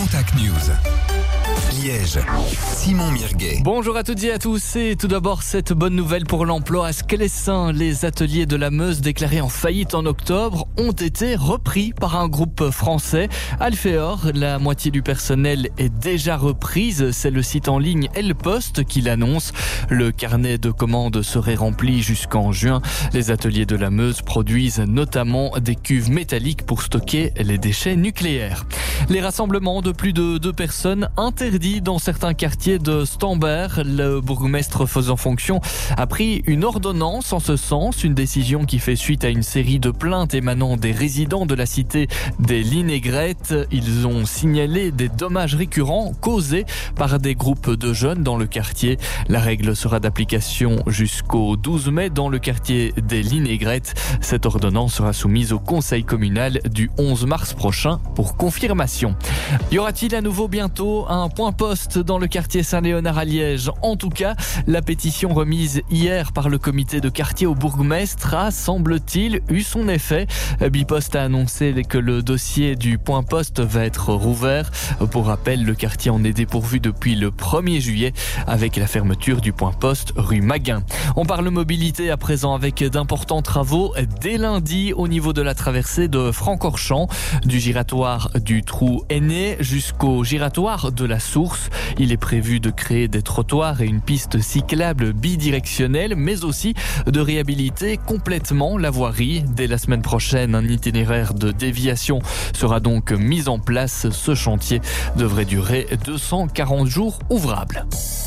Contact News. Liège, Simon Mirguet. Bonjour à toutes et à tous et tout d'abord cette bonne nouvelle pour l'emploi à Sclessin. Les ateliers de la Meuse déclarés en faillite en octobre ont été repris par un groupe français. Alphéor, la moitié du personnel est déjà reprise. C'est le site en ligne El Poste qui l'annonce. Le carnet de commandes serait rempli jusqu'en juin. Les ateliers de la Meuse produisent notamment des cuves métalliques pour stocker les déchets nucléaires. Les rassemblements de plus de deux personnes interdits dans certains quartiers de Stambert. Le bourgmestre faisant fonction a pris une ordonnance en ce sens, une décision qui fait suite à une série de plaintes émanant des résidents de la cité des Linégrettes. Ils ont signalé des dommages récurrents causés par des groupes de jeunes dans le quartier. La règle sera d'application jusqu'au 12 mai dans le quartier des Linégrettes. Cette ordonnance sera soumise au conseil communal du 11 mars prochain pour confirmation. Aura-t-il à nouveau bientôt un point poste dans le quartier Saint-Léonard à Liège? En tout cas, la pétition remise hier par le comité de quartier au bourgmestre a, semble-t-il, eu son effet. Bipost a annoncé que le dossier du point poste va être rouvert. Pour rappel, le quartier en est dépourvu depuis le 1er juillet avec la fermeture du point poste rue Maguin. On parle mobilité à présent avec d'importants travaux dès lundi au niveau de la traversée de Francorchamps, du giratoire du Trou aîné jusqu'au giratoire de la source. Il est prévu de créer des trottoirs et une piste cyclable bidirectionnelle, mais aussi de réhabiliter complètement la voirie. Dès la semaine prochaine, un itinéraire de déviation sera donc mis en place. Ce chantier devrait durer 240 jours ouvrables.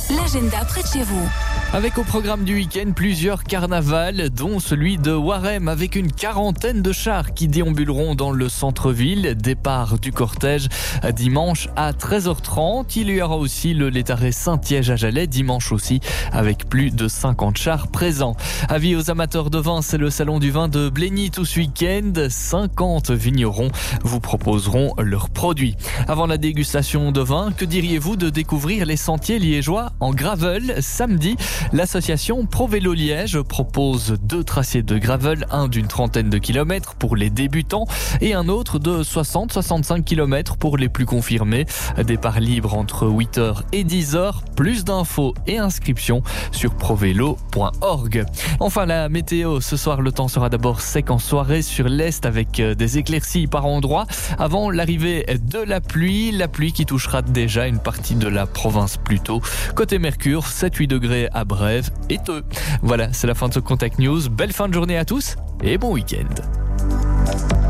L'agenda près de chez vous. Avec au programme du week-end plusieurs carnavals, dont celui de Warem, avec une quarantaine de chars qui déambuleront dans le centre-ville. Départ du cortège dimanche à 13h30. Il y aura aussi le Létaré Saint-Tiège à Jalais, dimanche aussi, avec plus de 50 chars présents. Avis aux amateurs de vin, c'est le salon du vin de Blény tout ce week-end. 50 vignerons vous proposeront leurs produits. Avant la dégustation de vin, que diriez-vous de découvrir les sentiers liégeois en gravel samedi? L'association Pro Vélo Liège propose deux tracés de gravel, d'une trentaine de kilomètres pour les débutants et un autre de 60-65 kilomètres pour les plus confirmés. Départ libre entre 8h et 10h. Plus d'infos et inscriptions sur provélo.org. Enfin, la météo. Ce soir, le temps sera d'abord sec en soirée sur l'est avec euh, des éclaircies par endroits avant l'arrivée de la pluie. La pluie qui touchera déjà une partie de la province plus tôt. Côté Mercure, 7-8 degrés à Brève et Teux. Voilà, c'est la fin de ce Contact News. Belle fin de journée à tous et bon week-end.